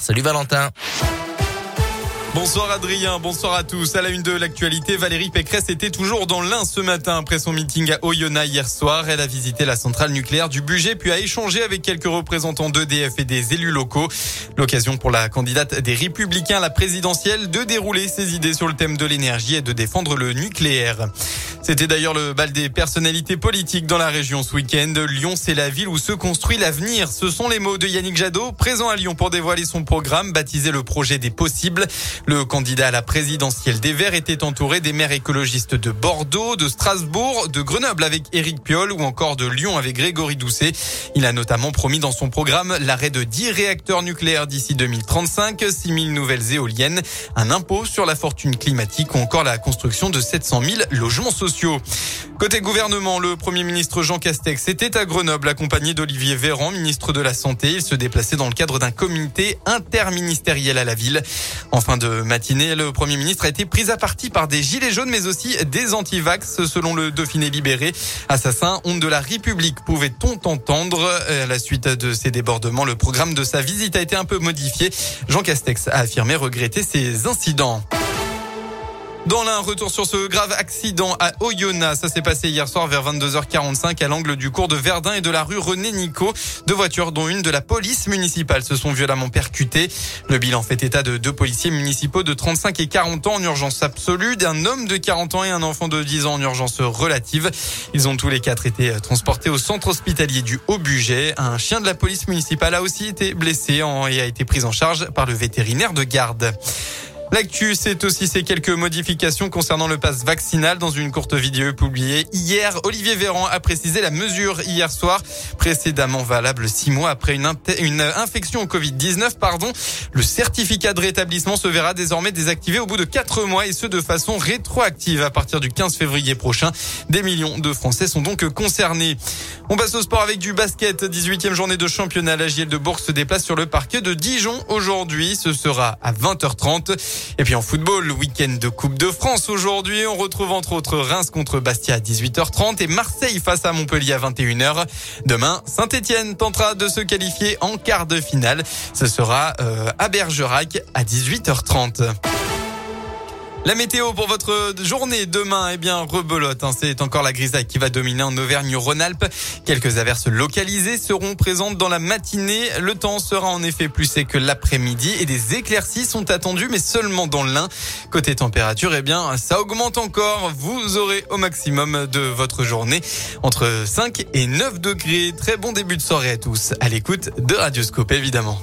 Salut Valentin. Bonsoir Adrien, bonsoir à tous. À la une de l'actualité, Valérie Pécresse était toujours dans l'Ain ce matin après son meeting à Oyonnax hier soir. Elle a visité la centrale nucléaire du budget puis a échangé avec quelques représentants d'EDF et des élus locaux. L'occasion pour la candidate des Républicains à la présidentielle de dérouler ses idées sur le thème de l'énergie et de défendre le nucléaire. C'était d'ailleurs le bal des personnalités politiques dans la région ce week-end. Lyon, c'est la ville où se construit l'avenir. Ce sont les mots de Yannick Jadot, présent à Lyon pour dévoiler son programme baptisé le projet des possibles. Le candidat à la présidentielle des Verts était entouré des maires écologistes de Bordeaux, de Strasbourg, de Grenoble avec Éric Piolle ou encore de Lyon avec Grégory Doucet. Il a notamment promis dans son programme l'arrêt de 10 réacteurs nucléaires d'ici 2035, 6 000 nouvelles éoliennes, un impôt sur la fortune climatique ou encore la construction de 700 000 logements Côté gouvernement, le Premier ministre Jean Castex était à Grenoble accompagné d'Olivier Véran, ministre de la Santé. Il se déplaçait dans le cadre d'un comité interministériel à la ville. En fin de matinée, le Premier ministre a été pris à partie par des gilets jaunes mais aussi des antivax selon le Dauphiné libéré. Assassin, honte de la République, pouvait-on entendre? À la suite de ces débordements, le programme de sa visite a été un peu modifié. Jean Castex a affirmé regretter ces incidents. Dans l'un, retour sur ce grave accident à Oyonnax. Ça s'est passé hier soir vers 22h45 à l'angle du cours de Verdun et de la rue René Nico. Deux voitures, dont une de la police municipale, se sont violemment percutées. Le bilan fait état de deux policiers municipaux de 35 et 40 ans en urgence absolue, d'un homme de 40 ans et un enfant de 10 ans en urgence relative. Ils ont tous les quatre été transportés au centre hospitalier du Haut-Buget. Un chien de la police municipale a aussi été blessé et a été pris en charge par le vétérinaire de garde. L'actu, c'est aussi ces quelques modifications concernant le pass vaccinal. Dans une courte vidéo publiée hier, Olivier Véran a précisé la mesure hier soir, précédemment valable six mois après une, infection au Covid-19. Pardon. Le certificat de rétablissement se verra désormais désactivé au bout de quatre mois et ce de façon rétroactive à partir du 15 février prochain. Des millions de Français sont donc concernés. On passe au sport avec du basket. 18e journée de championnat. La JL de Bourg se déplace sur le parquet de Dijon aujourd'hui. Ce sera à 20h30. Et puis en football, le week-end de Coupe de France aujourd'hui, on retrouve entre autres Reims contre Bastia à 18h30 et Marseille face à Montpellier à 21h. Demain, Saint-Etienne tentera de se qualifier en quart de finale. Ce sera euh, à Bergerac à 18h30. La météo pour votre journée demain, eh bien, rebelote. Hein. C'est encore la grisaille qui va dominer en Auvergne-Rhône-Alpes. Quelques averses localisées seront présentes dans la matinée. Le temps sera en effet plus sec que l'après-midi et des éclaircies sont attendues, mais seulement dans l'Ain. Côté température, eh bien, ça augmente encore. Vous aurez au maximum de votre journée entre 5 et 9 degrés. Très bon début de soirée à tous. À l'écoute de Radioscope, évidemment.